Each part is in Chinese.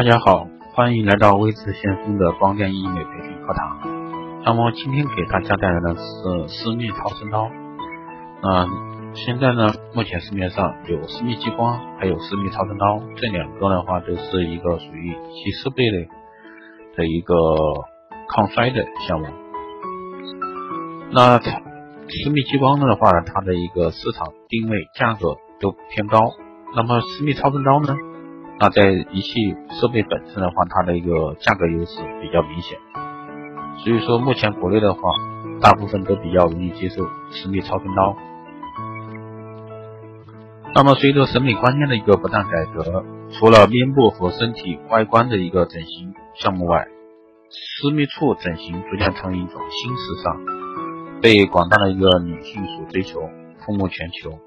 大家好，欢迎来到微智先锋的光电医美培训课堂。那么今天给大家带来的是私密超声刀。那现在呢，目前市面上有私密激光，还有私密超声刀，这两个的话都是一个属于其设备类的一个抗衰的项目。那私密激光的话，它的一个市场定位价格都偏高。那么私密超声刀呢？那在仪器设备本身的话，它的一个价格优势比较明显。所以说，目前国内的话，大部分都比较容易接受私密超声刀。那么随着审美观念的一个不断改革，除了面部和身体外观的一个整形项目外，私密处整形逐渐成为一种新时尚，被广大的一个女性所追求，风靡全球。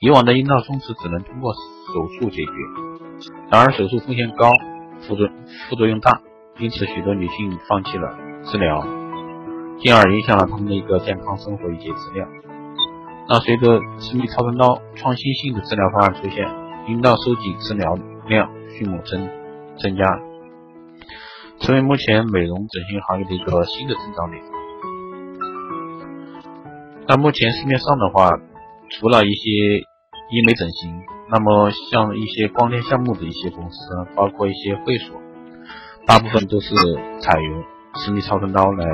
以往的阴道松弛只能通过手术解决，然而手术风险高，副作副作用大，因此许多女性放弃了治疗，进而影响了她们的一个健康生活以及质量。那随着私密超声刀创新性的治疗方案出现，阴道收紧治疗量迅猛增增加，成为目前美容整形行业的一个新的增长点。那目前市面上的话，除了一些医美整形，那么像一些光电项目的一些公司，包括一些会所，大部分都是采用私密超声刀来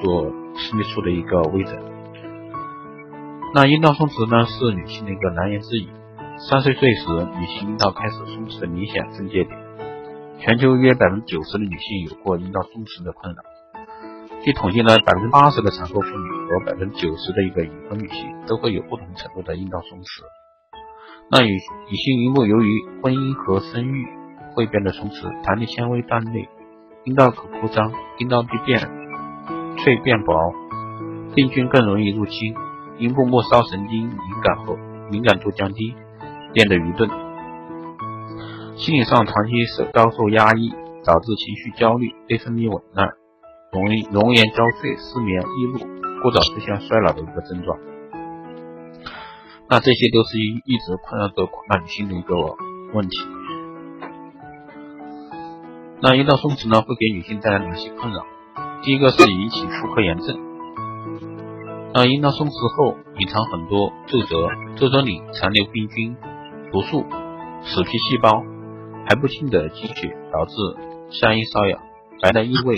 做私密处的一个微整。那阴道松弛呢，是女性的一个难言之隐。三十岁时，女性阴道开始松弛的明显分界点。全球约百分之九十的女性有过阴道松弛的困扰。据统计呢，百分之八十的产后妇女和百分之九十的一个已婚女性都会有不同程度的阴道松弛。那女女性阴部由于婚姻和生育会变得松弛，弹力纤维断裂，阴道口扩张，阴道壁变脆变薄，病菌更容易入侵，阴部末梢神经敏感后敏感度降低，变得愚钝。心理上长期受遭受压抑，导致情绪焦虑、内分泌紊乱。容易容颜交瘁、失眠、易怒，过早出现衰老的一个症状。那这些都是一一直困扰着广大女性的一个问题。那阴道松弛呢，会给女性带来哪些困扰？第一个是引起妇科炎症。那阴道松弛后，隐藏很多皱褶，皱褶里残留病菌、毒素、死皮细胞，还不清的积血，导致下阴瘙痒、白带异味。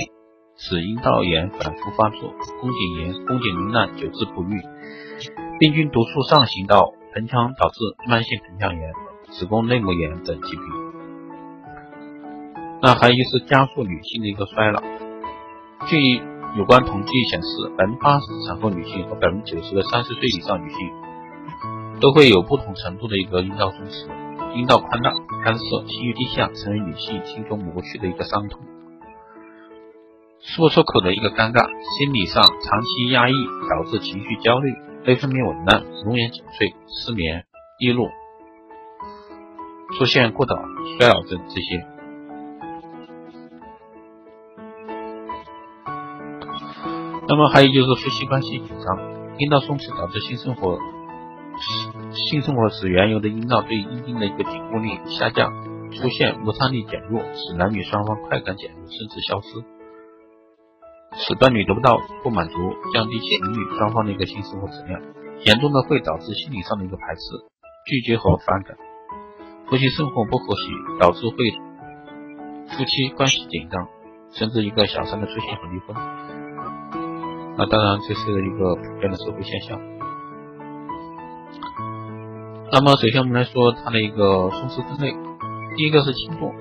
使阴道炎反复发作，宫颈炎、宫颈糜烂久治不愈，病菌毒素上行到盆腔，导致慢性盆腔炎、子宫内膜炎等疾病。那还有就是加速女性的一个衰老。据有关统计显示，百分之八十产后女性和百分之九十的三十岁以上女性都会有不同程度的一个阴道松弛、阴道宽大、干涩、性欲低下，成为女性心中抹不去的一个伤痛。说出口的一个尴尬，心理上长期压抑，导致情绪焦虑、内分泌紊乱、容颜减退、失眠、易怒，出现过早衰老症这些。那么还有就是夫妻关系紧张，阴道松弛导致性生活性生活时原有的阴道对阴茎的一个紧固力下降，出现摩擦力减弱，使男女双方快感减弱甚至消失。使伴侣得不到不满足，降低情侣双方的一个性生活质量，严重的会导致心理上的一个排斥、拒绝和反感，夫妻生活不和谐，导致会夫妻关系紧张，甚至一个小三的出现和离婚。那当然这是一个普遍的社会现象。那么首先我们来说它的一个松弛分类，第一个是轻度，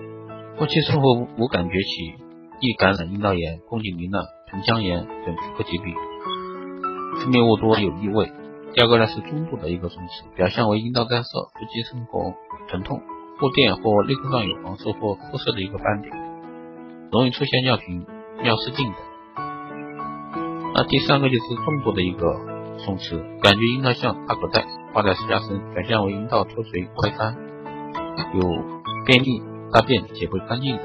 夫妻生活无感觉起，易感染阴道炎、宫颈糜烂。盆腔炎等妇科疾病，分泌物多有异味。第二个呢是中度的一个松弛，表现为阴道干涩、夫妻生活疼痛、护垫或内裤上有黄色或褐色的一个斑点，容易出现尿频、尿失禁等。那第三个就是重度的一个松弛，感觉阴道像大口袋挂在指甲身，表现为阴道脱垂、外翻、有便秘、大便解不干净的。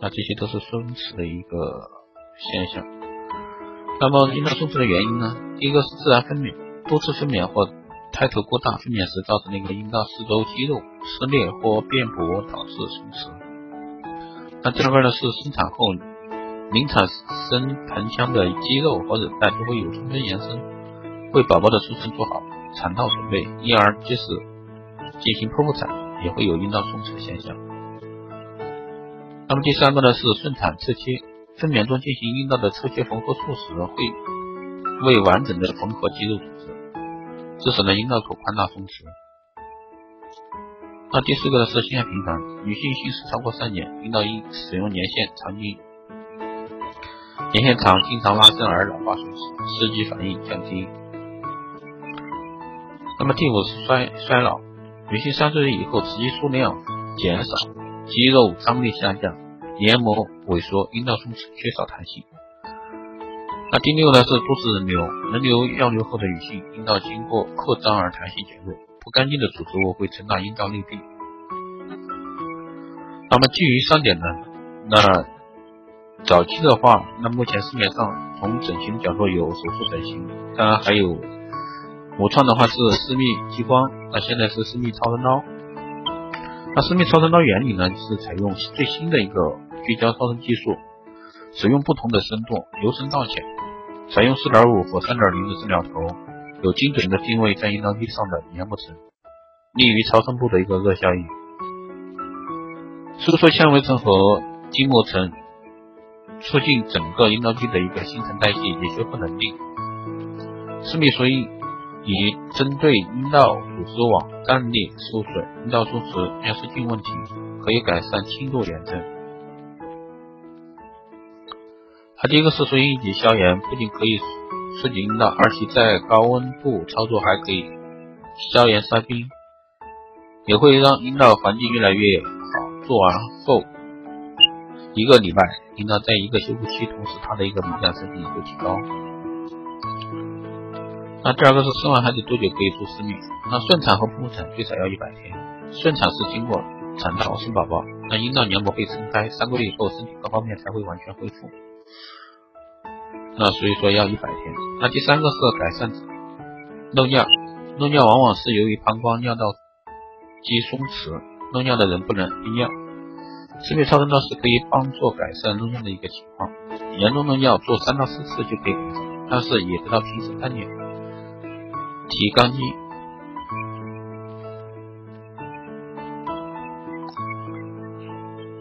那这些都是松弛的一个。现象。那么阴道松弛的原因呢？第一个是自然分娩，多次分娩或胎头过大分娩时造成那个阴道四周肌肉撕裂或变薄导致松弛。那第二个呢是生产后临产生盆腔的肌肉和韧带就会有充分延伸，为宝宝的出生做好产道准备，因而即使进行剖腹产也会有阴道松弛的现象。那么第三个呢是顺产侧切，分娩中进行阴道的侧切缝合术时，会为完整的缝合肌肉组织，致使呢阴道口宽大松弛。那第四个呢是性爱频繁，女性性史超过三年，阴道因使用年限长经年限长，经常拉伸而老化松弛，刺激反应降低。那么第五是衰衰老，女性三十岁以后，雌激素量减少，肌肉张力下降，黏膜萎缩，阴道松弛，缺少弹性。那第六呢是都市人流，人流药流后的女性阴道经过扩张而弹性减弱。不干净的组织物会沉到阴道内壁。那么基于三点呢？那早期的话，那目前市面上从整形角度有手术整形，当然还有无创的话是私密激光，那现在是私密超声刀。那私密超声刀原理呢是采用最新的一个聚焦超声技术，使用不同的深度，由深到浅，采用四点五或三点零的治疗头。有精准的定位在阴道壁上的黏膜层，利于超声波的一个热效应。收缩纤维层和筋膜层，促进整个阴道壁的一个新陈代谢以及修复能力。私密所以以针对阴道组织网干裂、受损、阴道松弛、尿失禁问题，可以改善轻度炎症。它第一个是说阴及消炎，不仅可以。刺激阴道，而且在高温度操作还可以消炎杀菌，也会让阴道环境越来越好。做完后一个礼拜，阴道在一个修复期，同时它的一个敏感神经也会提高。那第二个是生完孩子多久可以做私密？那顺产和剖腹产最少要一百天。顺产是经过产道生宝宝，那阴道黏膜被撑开，三个月以后身体各方面才会完全恢复。那所以说要一百天。那第三个是改善漏尿，漏尿往往是由于膀胱尿道肌松弛，漏尿的人不能憋尿。私密超声刀是可以帮助改善漏尿的一个情况，严重漏尿做三到四次就可以，但是也得到平时锻炼，提肛肌。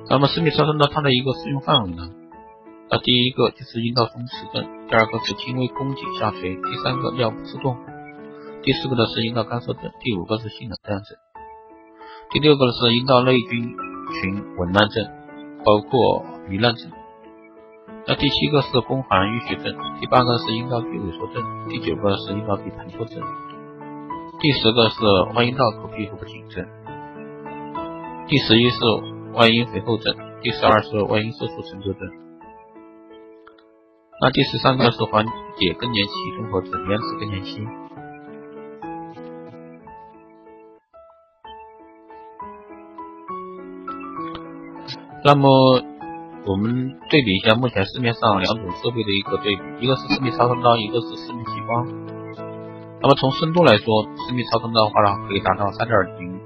那么私密超声刀它的一个适用范围呢？那第一个就是阴道松弛症，第二个是轻微宫颈下垂，第三个尿不自动，第四个呢是阴道干涩症，第五个是性冷淡症，第六个呢是阴道内菌群紊乱症，包括糜烂症。那第七个是宫寒淤血症，第八个是阴道壁萎缩症，第九个是阴道壁膨脱症，第十个是外阴道口皮肤不紧症，第十一是外阴肥厚症，第十二是外阴色素沉着症。那第十三个是缓解更年期综合症，延迟更年期。那么我们对比一下目前市面上两种设备的一个对比，一个是私密超声刀，一个是私密激光。那么从深度来说，私密超声刀的话呢，可以达到三点零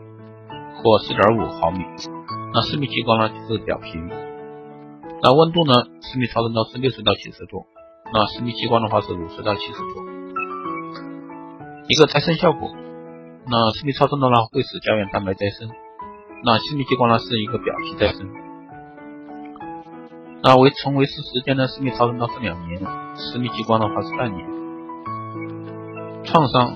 或四点五毫米，那私密激光呢就是表皮。那温度呢？私密超声刀是六十到七十度，那私密激光的话是五十到七十度。一个再生效果，那私密超声刀呢会使胶原蛋白再生，那私密激光呢是一个表皮再生。那维从维持时间呢？私密超声刀是两年，私密激光的话是半年。创伤，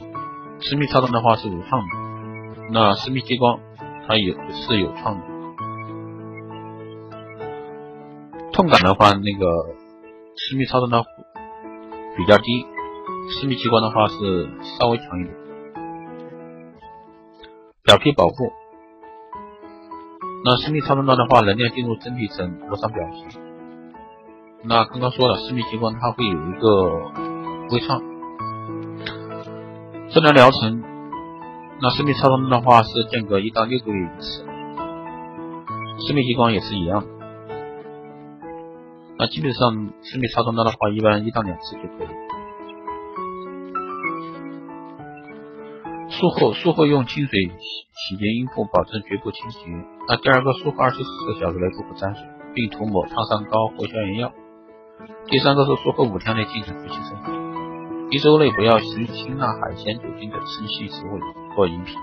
私密超声的话是无创的，那私密激光它也是有创的。痛感的话，那个私密超声刀比较低，私密激光的话是稍微强一点。表皮保护，那私密超声刀的话，能量进入真皮层磨伤表皮。那刚刚说了，私密激光它会有一个微创。治疗疗程，那私密超声刀的话是间隔一到六个月一次，私密激光也是一样的。那基本上私密超声刀的话，一般一到两次就可以。术后术后用清水洗洗洁阴部，保证局部清洁。那第二个，术后二十四小时内不可沾水，并涂抹烫伤膏或消炎药。第三个是术后五天内禁止夫妻生活，一周内不要食辛辣、海鲜、酒精等生性食物或饮品。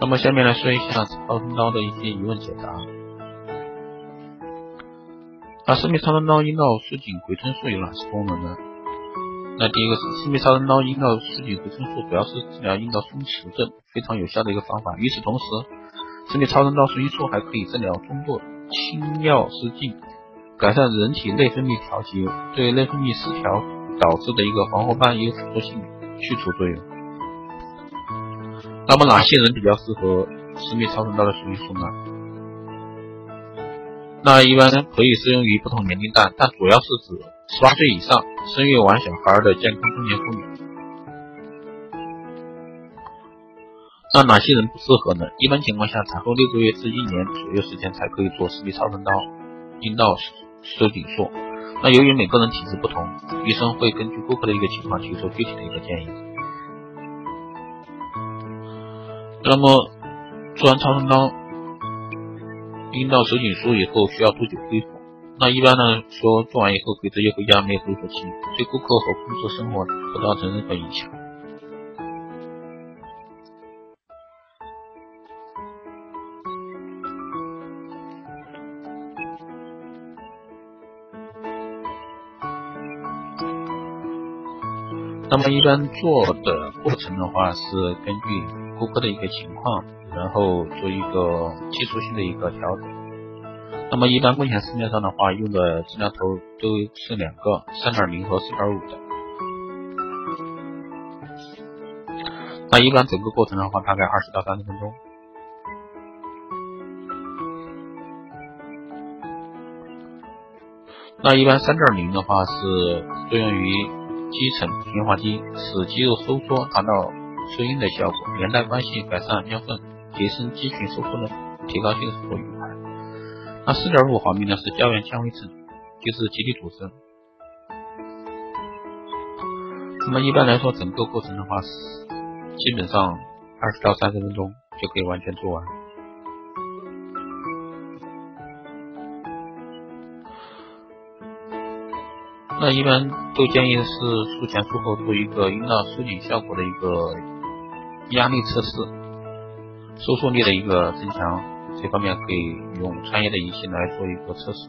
那么下面来说一下超声刀的一些疑问解答。那私密超声刀阴道输紧回春术有哪些功能呢？那第一个是私密超声刀阴道输紧回春术，主要是治疗阴道松弛症非常有效的一个方法。与此同时，私密超声刀输精术还可以治疗中度轻尿失禁，改善人体内分泌调节，对内分泌失调导致的一个黄褐斑也有辅助性去除作用。那么哪些人比较适合私密超声刀的输精术呢？那一般可以适用于不同年龄段，但主要是指十八岁以上、生育完小孩的健康中年妇女。那哪些人不适合呢？一般情况下，产后六个月至一年左右时间才可以做私密超声刀阴道收紧术。那由于每个人体质不同，医生会根据顾客的一个情况提出具体的一个建议。那么做完超声刀阴道收紧术以后需要多久恢复？那一般呢说做完以后可以直接回家，没有恢复期，对顾客和工作生活不造成任何影响。那么一般做的过程的话是根据。顾客的一个情况，然后做一个技术性的一个调整。那么一般目前市面上的话，用的治疗头都是两个，三点零和四点五的。那一般整个过程的话，大概二十到三十分钟。那一般三点零的话是作用于肌层平滑肌，使肌肉收缩，达到。收音的效果，连带关系改善尿分，提升肌群收缩能，提高性生活愉快。那四点五毫米呢是胶原纤维层，就是集体组织。那么一般来说，整个过程的话基本上二十到三十分钟就可以完全做完。那一般都建议是术前术后做一个阴道收紧效果的一个。压力测试，收缩力的一个增强，这方面可以用专业的仪器来做一个测试。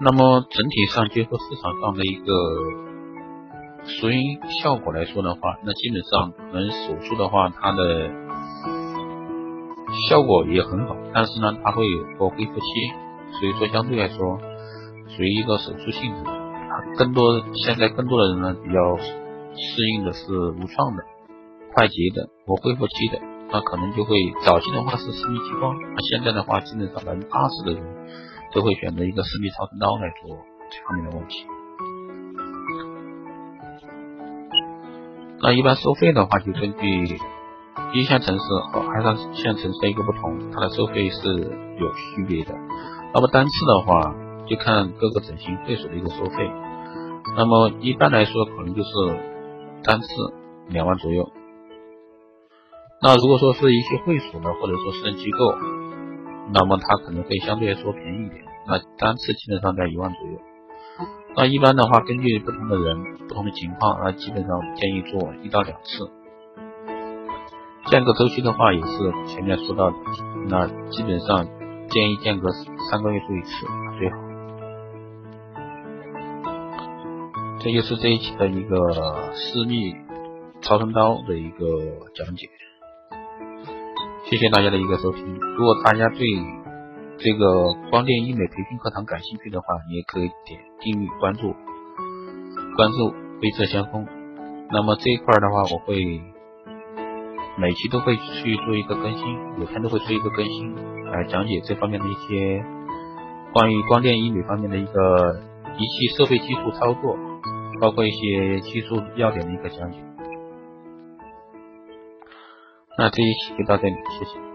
那么整体上结合市场上的一个输音效果来说的话，那基本上可能手术的话，它的效果也很好，但是呢，它会有个恢复期。所以说，相对来说，属于一个手术性质。更多现在更多的人呢，比较适应的是无创的、快捷的和恢复期的。那可能就会早期的话是私密激光，那现在的话，基本上百分之八十的人都会选择一个私密超声刀来做这方面的问题。那一般收费的话，就根据一线城市和二三线城市的一个不同，它的收费是有区别的。那么单次的话，就看各个整形会所的一个收费。那么一般来说，可能就是单次两万左右。那如果说是一些会所呢，或者说私人机构，那么它可能会相对来说便宜一点。那单次基本上在一万左右。那一般的话，根据不同的人、不同的情况，那基本上建议做一到两次。间隔周期的话，也是前面说到的，那基本上。建议间隔三个月做一次最好。这就是这一期的一个私密超声刀的一个讲解，谢谢大家的一个收听。如果大家对这个光电医美培训课堂感兴趣的话，你也可以点订阅关注，关注微测先锋。那么这一块的话，我会每期都会去做一个更新，每天都会做一个更新。来讲解这方面的一些关于光电医美方面的一个仪器设备技术操作，包括一些技术要点的一个讲解。那这一期就到这里，谢谢。